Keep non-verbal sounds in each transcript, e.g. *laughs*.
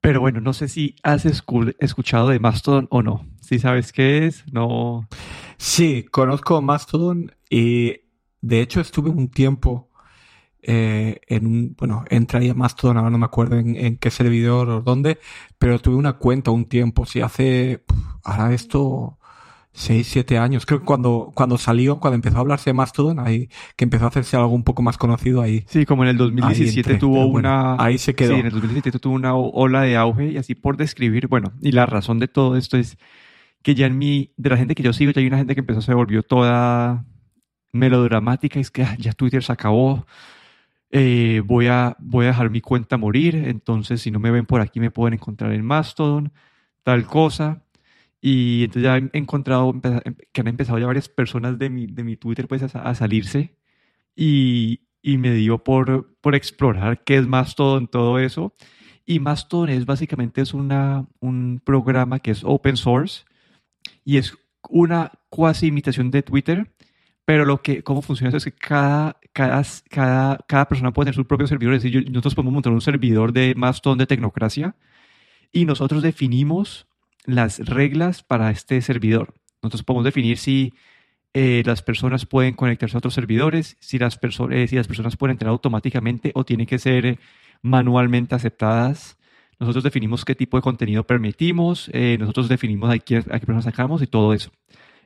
Pero bueno, no sé si has escuchado de Mastodon o no. Si sabes qué es, no. Sí, conozco Mastodon y de hecho estuve un tiempo eh, en un, bueno, entré a Mastodon, ahora no me acuerdo en, qué servidor o dónde, pero tuve una cuenta un tiempo, sí, hace, ahora esto, 6, 7 años. Creo que cuando, cuando salió, cuando empezó a hablarse de Mastodon, ahí, que empezó a hacerse algo un poco más conocido ahí. Sí, como en el 2017 tuvo una... ahí se quedó. Sí, en el 2017 tuvo una ola de auge y así por describir, bueno, y la razón de todo esto es que ya en mi, de la gente que yo sigo, ya hay una gente que empezó, se volvió toda melodramática, es que ah, ya Twitter se acabó, eh, voy, a, voy a dejar mi cuenta morir, entonces si no me ven por aquí me pueden encontrar en Mastodon, tal cosa. Y entonces ya he encontrado que han empezado ya varias personas de mi, de mi Twitter pues a, salirse y, y, me dio por, por explorar qué es Mastodon, todo eso. Y Mastodon es básicamente es una, un programa que es open source y es una cuasi imitación de Twitter, pero lo que, cómo funciona es que cada, cada, cada, cada persona puede tener su propio servidor. Es decir, nosotros podemos montar un servidor de Mastodon de tecnocracia y nosotros definimos las reglas para este servidor. Nosotros podemos definir si eh, las personas pueden conectarse a otros servidores, si las, eh, si las personas pueden entrar automáticamente o tienen que ser eh, manualmente aceptadas. Nosotros definimos qué tipo de contenido permitimos, nosotros definimos a qué, a qué personas sacamos y todo eso.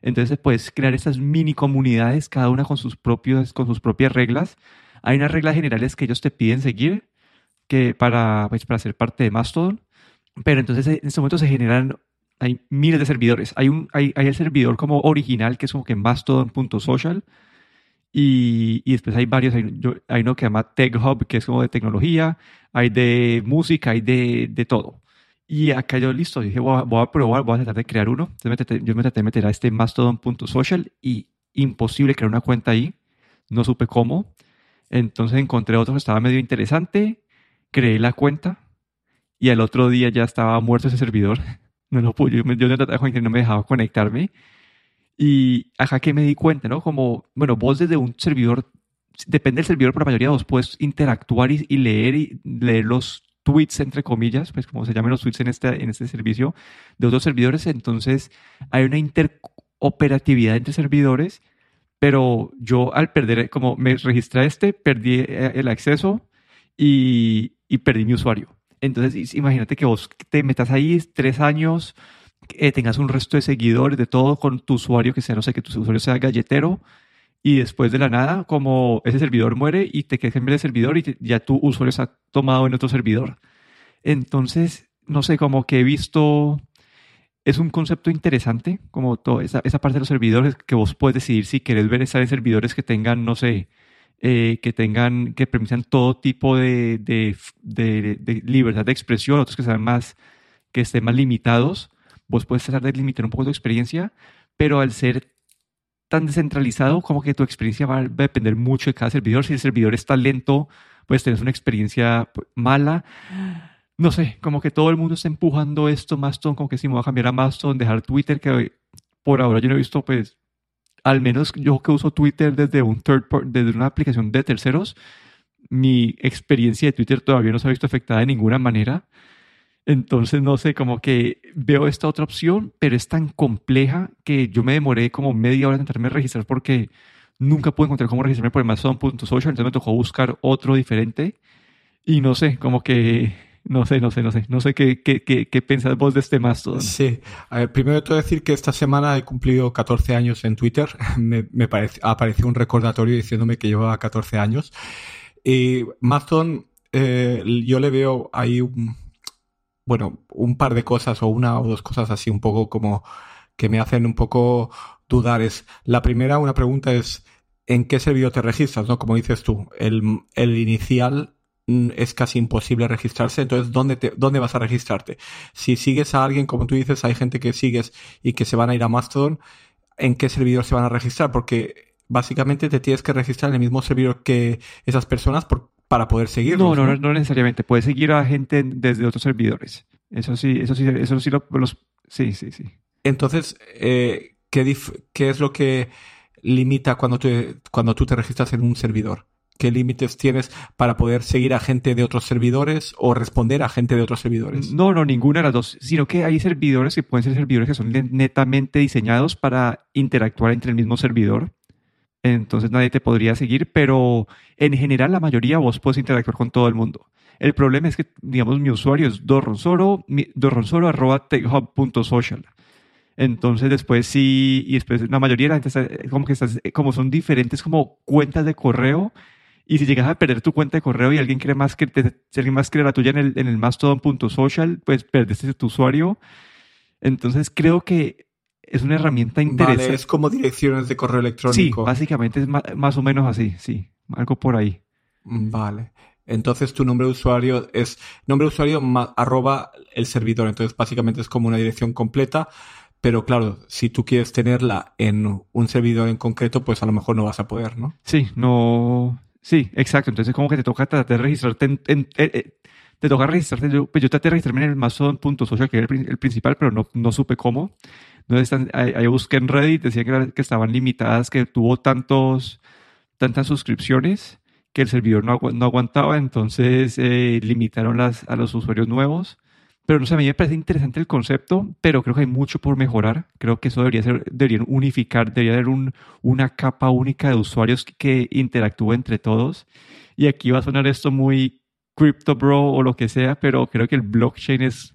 Entonces puedes crear estas mini comunidades, cada una con sus, propios, con sus propias reglas. Hay unas reglas generales que ellos te piden seguir que para, pues, para ser parte de Mastodon. Pero entonces en este momento se generan hay miles de servidores. Hay, un, hay, hay el servidor como original que es como que mastodon.social y, y después hay varios. Hay, hay, uno que se llama TechHub que es como de tecnología, hay de música, hay de, de todo. Y acá yo listo, dije voy a, voy a, probar, voy a tratar de crear uno. Entonces yo me traté de meter a este mastodon.social y imposible crear una cuenta ahí. No supe cómo. Entonces encontré otro que estaba medio interesante, creé la cuenta y al otro día ya estaba muerto ese servidor. *laughs* no lo pude, yo, yo trataba que no me dejaba conectarme. Y acá que me di cuenta, ¿no? Como, bueno, vos desde un servidor, depende del servidor, pero la mayoría de vos puedes interactuar y, leer y leer los tweets, entre comillas, pues como se llaman los tweets en este, en este servicio, de otros servidores. Entonces, hay una interoperatividad entre servidores, pero yo al perder, como me registré este, perdí eh, el acceso y, y perdí mi usuario. Entonces, imagínate que vos te metas ahí tres años, eh, tengas un resto de seguidores, de todo con tu usuario, que sea, no sé, que tu usuario sea galletero, y después de la nada, como ese servidor muere y te quedas en de servidor y ya tu usuario ha tomado en otro servidor. Entonces, no sé, como que he visto, es un concepto interesante, como toda esa, esa parte de los servidores, que vos puedes decidir si querés ver estar en servidores que tengan, no sé, eh, que tengan, que permitan todo tipo de, de, de, libertad de expresión, otros que sean más, que estén más limitados. Vos puedes tratar de limitar un poco tu experiencia, pero al ser tan descentralizado, como que tu experiencia va, a depender mucho de cada servidor. Si el servidor está lento, pues tenés una experiencia pues, mala. No sé, como que todo el mundo está empujando esto, Mastodon, como que si me voy a cambiar a Mastodon, dejar Twitter, que por ahora yo no he visto pues al menos yo que uso Twitter desde, un third desde una aplicación de terceros, mi experiencia de Twitter todavía no se ha visto afectada de ninguna manera. Entonces, no sé, como que veo esta otra opción, pero es tan compleja que yo me demoré como media hora en intentarme registrar porque nunca pude encontrar cómo registrarme por el Mastodon.social, entonces me tocó buscar otro diferente. Y no sé, como que no sé, no sé, no sé. No sé qué, qué, qué, qué pensás vos de este Mastodon. Sí. Primero te voy decir que esta semana he cumplido 14 años en Twitter. *laughs* Me, parece, apareció un recordatorio diciéndome que llevaba 14 años. Y Mastodon, eh, yo le veo ahí un, bueno, un par de cosas o una o dos cosas así un poco como que me hacen un poco dudar. Es, la primera, una pregunta es, ¿en qué servidor te registras? ¿no? Como dices tú, el, el inicial es casi imposible registrarse. Entonces, ¿dónde, te, ¿dónde vas a registrarte? Si sigues a alguien, como tú dices, hay gente que sigues y que se van a ir a Mastodon, ¿en qué servidor se van a registrar? Porque básicamente te tienes que registrar en el mismo servidor que esas personas para poder seguirlos. No, no, no, necesariamente. Puedes seguir a gente desde otros servidores. Eso sí, eso sí, eso sí, los, sí, sí, sí. Entonces, eh, ¿qué, ¿qué es lo que limita cuando, te, cuando tú te registras en un servidor? ¿Qué límites tienes para poder seguir a gente de otros servidores o responder a gente de otros servidores? No, no, ninguna de las dos, sino que hay servidores que pueden ser servidores que son netamente diseñados para interactuar entre el mismo servidor. Entonces nadie te podría seguir, pero en general la mayoría vos puedes interactuar con todo el mundo. El problema es que, digamos, mi usuario es dorronsoro. Entonces después sí, y después la mayoría de la gente está, como que estás, como son diferentes como cuentas de correo, y si llegas a perder tu cuenta de correo y alguien cree más que si alguien más cree la tuya en el, en el mastodon.social, pues perdiste tu usuario. Entonces creo que es una herramienta interesante. Vale, es como direcciones de correo electrónico. Sí, básicamente es más, o menos así, sí, algo por ahí. Vale. Entonces tu nombre de usuario es nombre de usuario arroba el servidor. Entonces básicamente es como una dirección completa. Pero claro, si tú quieres tenerla en un servidor en concreto, pues a lo mejor no vas a poder, ¿no? Sí, no, Sí, exacto. Entonces, como que te toca tratar de registrarte en, eh, eh, te toca registrarte. Yo, pues yo traté de registrarme en el Mastodon.social, que era el, principal, pero no, no supe cómo. Entonces, ahí, busqué en Reddit, decía que, que, estaban limitadas, que tuvo tantos, tantas suscripciones que el servidor no, no aguantaba. Entonces, eh, limitaron las, a los usuarios nuevos. Pero no sé, a mí me parece interesante el concepto, pero creo que hay mucho por mejorar. Creo que eso debería ser, deberían unificar, debería haber un, una capa única de usuarios que, interactúe entre todos. Y aquí va a sonar esto muy crypto bro o lo que sea, pero creo que el blockchain es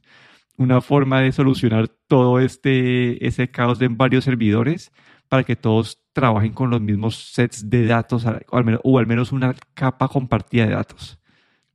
una forma de solucionar todo este, ese caos en varios servidores para que todos trabajen con los mismos sets de datos o al menos, o al menos una capa compartida de datos.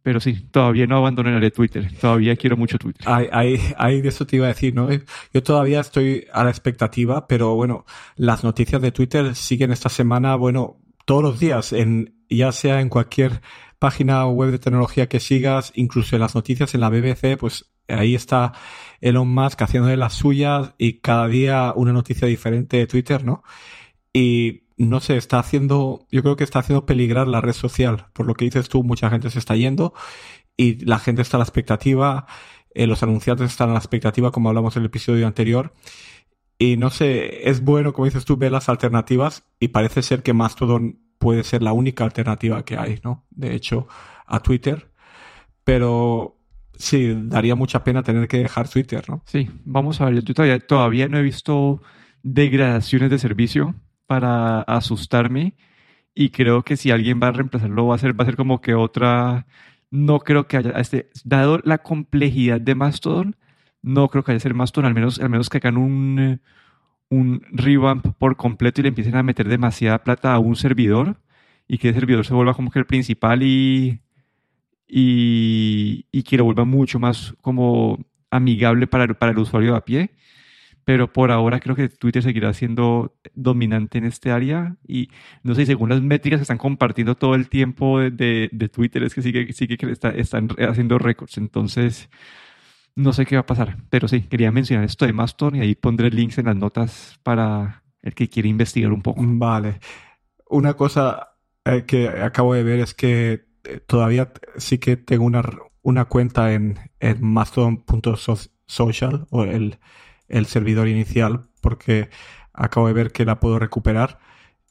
Pero sí, todavía no abandonaré Twitter. Todavía quiero mucho Twitter. Hay, de eso te iba a decir, ¿no? Yo todavía estoy a la expectativa, pero bueno, las noticias de Twitter siguen esta semana, bueno, todos los días, en, ya sea en cualquier página web de tecnología que sigas, incluso en las noticias en la BBC, pues ahí está Elon Musk haciendo de las suyas y cada día una noticia diferente de Twitter, ¿no? Y no sé, está haciendo, yo creo que está haciendo peligrar la red social. Por lo que dices tú, mucha gente se está yendo y la gente está a la expectativa, eh, los anunciantes están a la expectativa, como hablamos en el episodio anterior. Y no sé, es bueno, como dices tú, ver las alternativas y parece ser que Mastodon puede ser la única alternativa que hay, ¿no? De hecho, a Twitter. Pero sí, daría mucha pena tener que dejar Twitter, ¿no? Sí, vamos a ver, yo todavía, todavía no he visto degradaciones de servicio para asustarme y creo que si alguien va a reemplazarlo va a ser, va a ser como que otra, no creo que haya, este, dado la complejidad de Mastodon, no creo que haya ser Mastodon, al menos, al menos que hagan un, un revamp por completo y le empiecen a meter demasiada plata a un servidor y que el servidor se vuelva como que el principal y, y, y que lo vuelva mucho más como amigable para, para el usuario a pie pero por ahora creo que Twitter seguirá siendo dominante en este área y no sé, según las métricas que están compartiendo todo el tiempo de, de, Twitter es que sigue, sigue que está, están haciendo récords, entonces no sé qué va a pasar, pero sí, quería mencionar esto de Mastodon y ahí pondré links en las notas para el que quiere investigar un poco. Vale. Una cosa eh, que acabo de ver es que eh, todavía sí que tengo una, una cuenta en, en mastodon.social o el el servidor inicial porque acabo de ver que la puedo recuperar.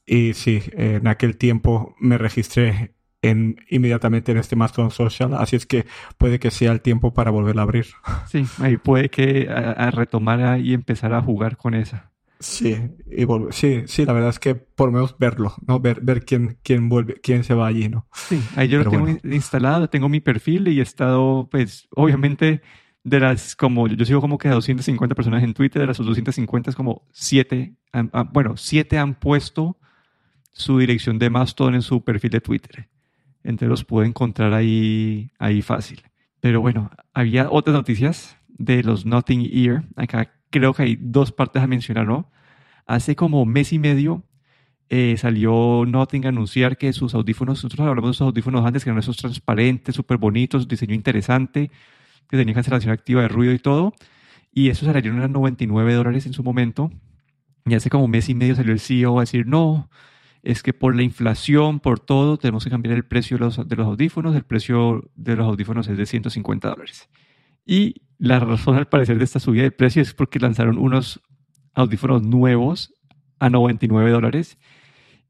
Y sí, en aquel tiempo me registré en, inmediatamente en este Mastodon Social, así es que puede que sea el tiempo para volverla a abrir. Sí, ahí puede que a, retomar y empezar a jugar con esa. Sí, y sí, sí, la verdad es que por lo menos verlo, ¿no? Ver, ver quién, quién vuelve, quién se va allí, ¿no? Sí, ahí yo lo tengo instalado, tengo mi perfil y he estado, pues, obviamente de las como yo sigo como que a 250 personas en Twitter, de las 250 es como 7, bueno, 7 han puesto su dirección de Mastodon en su perfil de Twitter. Entre los puedo encontrar ahí, ahí fácil. Pero bueno, había otras noticias de los Nothing Ear. Acá creo que hay dos partes a mencionar, ¿no? Hace como mes y medio eh, salió Nothing a anunciar que sus audífonos, nosotros hablamos de sus audífonos antes, que eran esos transparentes, súper bonitos, diseño interesante, que tenía cancelación activa de ruido y todo. Y eso salieron a 99 dólares en su momento. Y hace como un mes y medio salió el CEO a decir, no, es que por la inflación, por todo, tenemos que cambiar el precio de los, de los audífonos. El precio de los audífonos es de 150 dólares. Y la razón al parecer de esta subida de precio es porque lanzaron unos audífonos nuevos a 99 dólares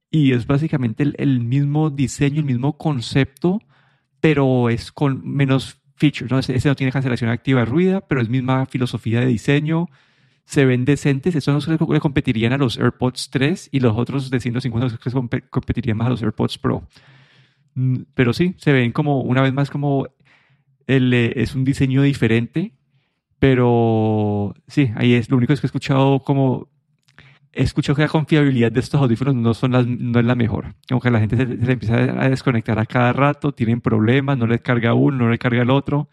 y es básicamente el, mismo diseño, el mismo concepto, pero es con menos features. ¿no? Ese, no tiene cancelación activa de ruida, pero es misma filosofía de diseño. Se ven decentes. Eso no se le competirían a los AirPods 3 y los otros de 150 competirían más a los AirPods Pro. Mm, pero sí, se ven como, una vez más, como eh, es un diseño diferente. Pero sí, ahí es lo único es que he escuchado como he escuchado que la confiabilidad de estos audífonos no, son las, no es la mejor. Como que la gente se, empieza a desconectar a cada rato, tienen problemas, no le carga uno, no le carga el otro.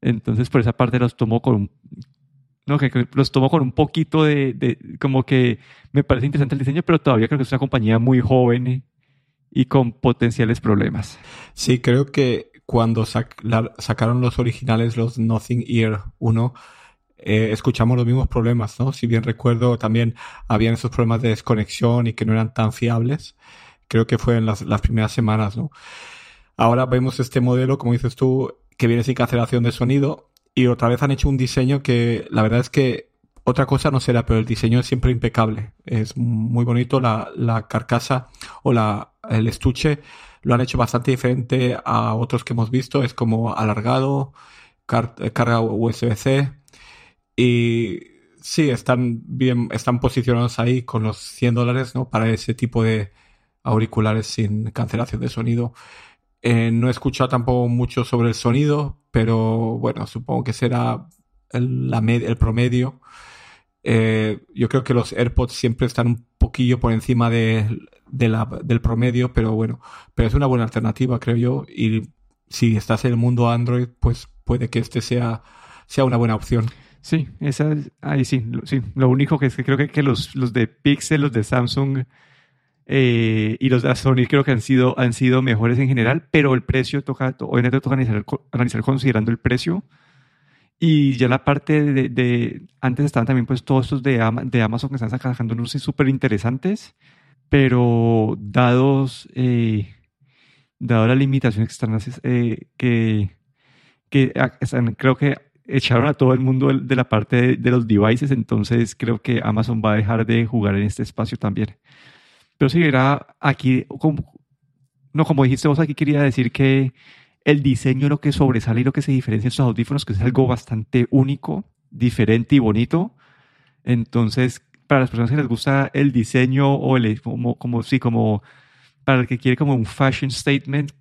Entonces, por esa parte los tomo con no, que, los tomo con un poquito de, de, como que me parece interesante el diseño, pero todavía creo que es una compañía muy joven y con potenciales problemas. Sí, creo que cuando sacaron los originales, los Nothing Ear 1, eh, escuchamos los mismos problemas, ¿no? Si bien recuerdo, también habían esos problemas de desconexión y que no eran tan fiables. Creo que fue en las, las primeras semanas, ¿no? Ahora vemos este modelo, como dices tú, que viene sin cancelación de sonido y otra vez han hecho un diseño que la verdad es que otra cosa no será, pero el diseño es siempre impecable. Es muy bonito la, la carcasa o la, el estuche. Lo han hecho bastante diferente a otros que hemos visto. Es como alargado, carga USB-C y sí, están bien, están posicionados ahí con los 100 dólares, ¿no? Para ese tipo de auriculares sin cancelación de sonido. Eh, no he escuchado tampoco mucho sobre el sonido, pero bueno, supongo que será el, promedio. Eh, yo creo que los AirPods siempre están un poquillo por encima de, del promedio, pero bueno, pero es una buena alternativa, creo yo. Y si estás en el mundo Android, pues puede que este sea una buena opción. Sí, esa, ahí sí, sí. Lo único que es que creo que, que los, los de Pixel, los de Samsung eh, y los de Sony creo que han sido, han sido mejores en general, pero el precio toca, obviamente toca analizar, analizar considerando el precio. Y ya la parte de, de, antes estaban también pues todos estos de, de Amazon que están sacando unos súper interesantes, pero dados, eh, dado las limitaciones externas eh, que, que ah, están, creo que echaron a todo el mundo de la parte de, los devices, entonces creo que Amazon va a dejar de jugar en este espacio también. Pero si era aquí, como, no, como dijiste vos aquí, quería decir que el diseño, lo que sobresale y lo que se diferencia en estos audífonos, que es algo bastante único, diferente y bonito. Entonces, para las personas que les gusta el diseño o el, como, como, sí, como para el que quiere como un fashion statement,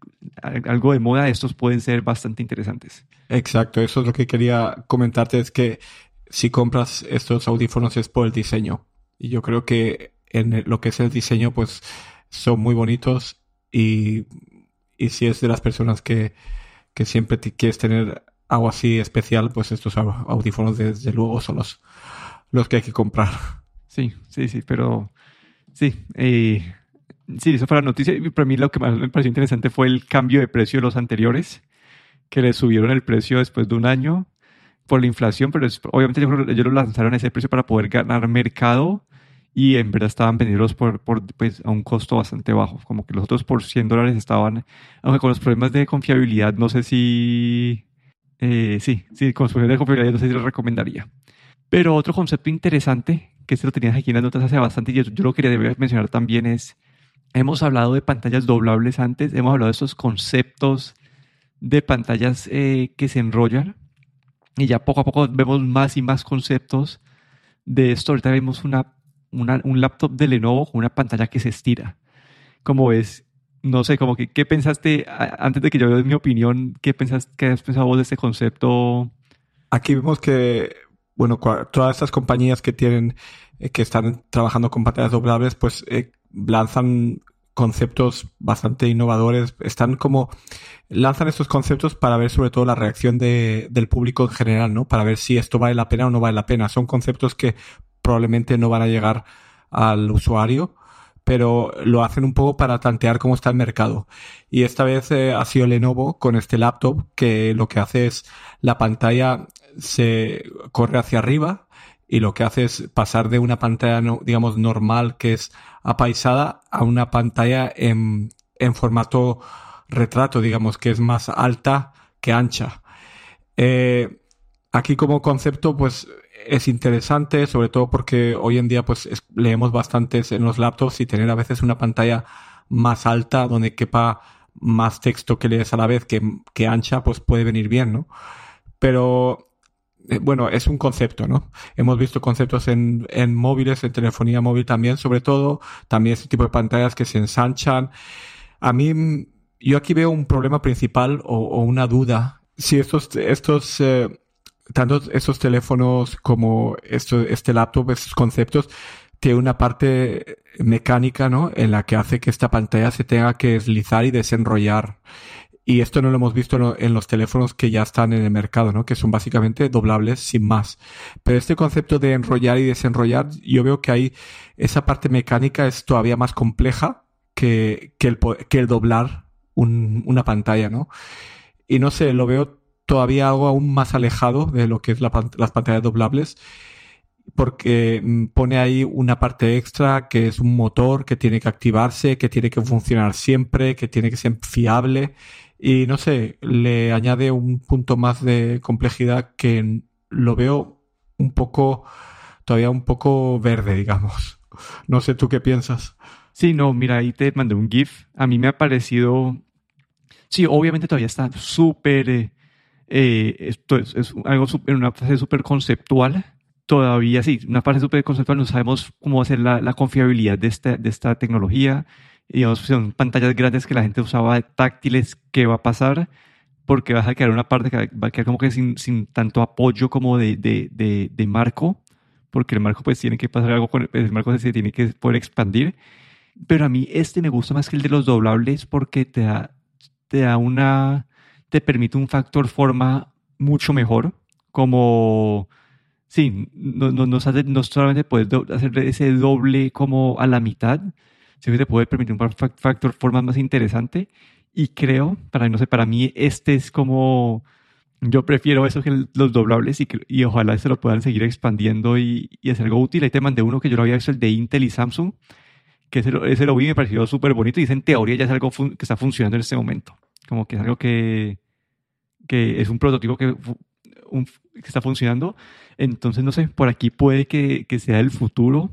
algo de moda, estos pueden ser bastante interesantes. Exacto, eso es lo que quería comentarte, es que si compras estos audífonos es por el diseño. Y yo creo que en lo que es el diseño, pues son muy bonitos y, y si es de las personas que, que siempre quieres tener algo así especial, pues estos audífonos desde luego son los, los que hay que comprar. Sí, sí, sí, pero sí. Eh, Sí, eso fue la noticia. Para mí lo que más me pareció interesante fue el cambio de precio de los anteriores, que le subieron el precio después de un año por la inflación, pero obviamente ellos lo lanzaron a ese precio para poder ganar mercado y en verdad estaban vendidos por, por pues, a un costo bastante bajo, como que los otros por 100 dólares estaban, aunque con los problemas de confiabilidad, no sé si, eh, sí, sí, con los problemas de confiabilidad no sé si lo recomendaría. Pero otro concepto interesante, que se lo tenías aquí en las notas hace bastante y yo, yo lo quería mencionar también es Hemos hablado de pantallas doblables antes, hemos hablado de esos conceptos de pantallas eh, que se enrollan y ya poco a poco vemos más y más conceptos de esto. Ahorita vemos una, un laptop de Lenovo con una pantalla que se estira. Como ves, no sé, como ¿qué pensaste, antes de que yo dé mi opinión, qué, pensas, qué has pensado vos de este concepto? Aquí vemos que, bueno, todas estas compañías que tienen, eh, que están trabajando con pantallas doblables, pues eh, lanzan conceptos bastante innovadores, están como lanzan estos conceptos para ver sobre todo la reacción de, del público en general, ¿no? Para ver si esto vale la pena o no vale la pena. Son conceptos que probablemente no van a llegar al usuario, pero lo hacen un poco para tantear cómo está el mercado. Y esta vez eh, ha sido Lenovo con este laptop que lo que hace es la pantalla se corre hacia arriba y lo que hace es pasar de una pantalla, digamos, normal que es apaisada a una pantalla en, formato retrato, digamos, que es más alta que ancha. Eh, aquí como concepto, pues es interesante, sobre todo porque hoy en día pues leemos bastantes en los laptops y tener a veces una pantalla más alta donde quepa más texto que lees a la vez que, que ancha, pues puede venir bien, ¿no? Pero bueno, es un concepto, ¿no? Hemos visto conceptos en, en móviles, en telefonía móvil también, sobre todo, también este tipo de pantallas que se ensanchan. A mí, yo aquí veo un problema principal o, una duda. Si estos, estos, eh, tanto estos teléfonos como esto, este laptop, estos conceptos, tiene una parte mecánica, ¿no? En la que hace que esta pantalla se tenga que deslizar y desenrollar. Y esto no lo hemos visto en los teléfonos que ya están en el mercado, ¿no? Que son básicamente doblables sin más. Pero este concepto de enrollar y desenrollar, yo veo que ahí esa parte mecánica es todavía más compleja que, que, el, que el doblar una pantalla, ¿no? Y no sé, lo veo todavía algo aún más alejado de lo que es las pantallas doblables porque mm, pone ahí una parte extra que es un motor que tiene que activarse, que tiene que funcionar siempre, que tiene que ser fiable y no sé, le añade un punto más de complejidad que lo veo un poco, todavía un poco verde, digamos. *laughs* No sé tú qué piensas. Sí, no, mira, ahí te mandé un GIF. A mí me ha parecido. Sí, obviamente todavía está súper. Eh, eh, esto es, algo en una fase súper conceptual. Todavía sí, una fase súper conceptual. No sabemos cómo hacer la, la confiabilidad de esta, de esta tecnología digamos, son pantallas grandes que la gente usaba táctiles, ¿qué va a pasar? Porque vas a quedar una parte que va a quedar como que sin, sin tanto apoyo como de, de, de, de, marco, porque el marco pues tiene que pasar algo con el, el marco se tiene que poder expandir. Pero a mí este me gusta más que el de los doblables porque te da, te da una, te permite un factor forma mucho mejor, como, sí, no, no, no, no solamente puedes hacer ese doble como a la mitad, que te puede permitir un factor forma más interesante. Y creo, para, no sé, para mí este es como, yo prefiero eso que los doblables y, y ojalá se lo puedan seguir expandiendo y, y, hacer algo útil. Ahí te mandé uno que yo lo había visto, el de Intel y Samsung, que ese, ese lo vi y me pareció súper bonito y en teoría ya es algo que está funcionando en este momento. Como que es algo que, que es un prototipo que, que está funcionando. Entonces, no sé, por aquí puede que, que sea el futuro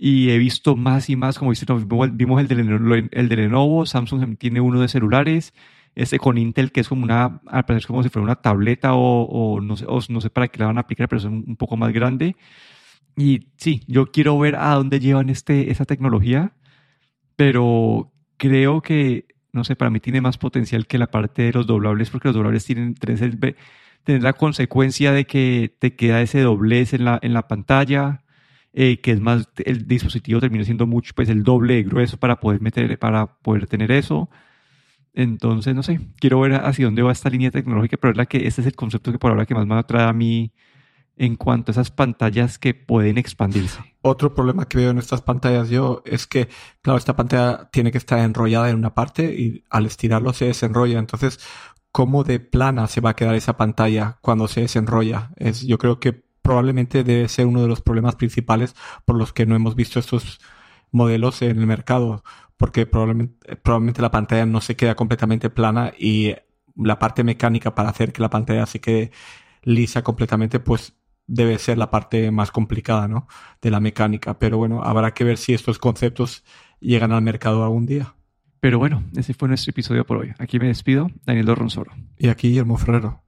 y he visto más y más, como vimos el de, el de Lenovo, Samsung tiene uno de celulares, este con Intel que es como una, al parecer como si fuera una tableta o, o no, sé, no sé para qué la van a aplicar, pero es un, poco más grande. Y sí, yo quiero ver a dónde llevan este, esa tecnología, pero creo que, no sé, para mí tiene más potencial que la parte de los doblables, porque los doblables tienen, tienen, tienen la consecuencia de que te queda ese doblez en la, en la pantalla eh, que es más, el dispositivo termina siendo mucho, pues el doble de grueso para poder meter, para poder tener eso. Entonces, no sé, quiero ver hacia dónde va esta línea tecnológica, pero es la que, este es el concepto que por ahora que más me atrae a mí en cuanto a esas pantallas que pueden expandirse. Otro problema que veo en estas pantallas yo es que, claro, esta pantalla tiene que estar enrollada en una parte y al estirarlo se desenrolla. Entonces, ¿cómo de plana se va a quedar esa pantalla cuando se desenrolla? Es, yo creo que probablemente debe ser uno de los problemas principales por los que no hemos visto estos modelos en el mercado, porque probablemente, probablemente la pantalla no se queda completamente plana y la parte mecánica para hacer que la pantalla se quede lisa completamente, pues debe ser la parte más complicada, ¿no? De la mecánica. Pero bueno, habrá que ver si estos conceptos llegan al mercado algún día. Pero bueno, ese fue nuestro episodio por hoy. Aquí me despido, Daniel Dorronsoro. Y aquí Guillermo Ferrero.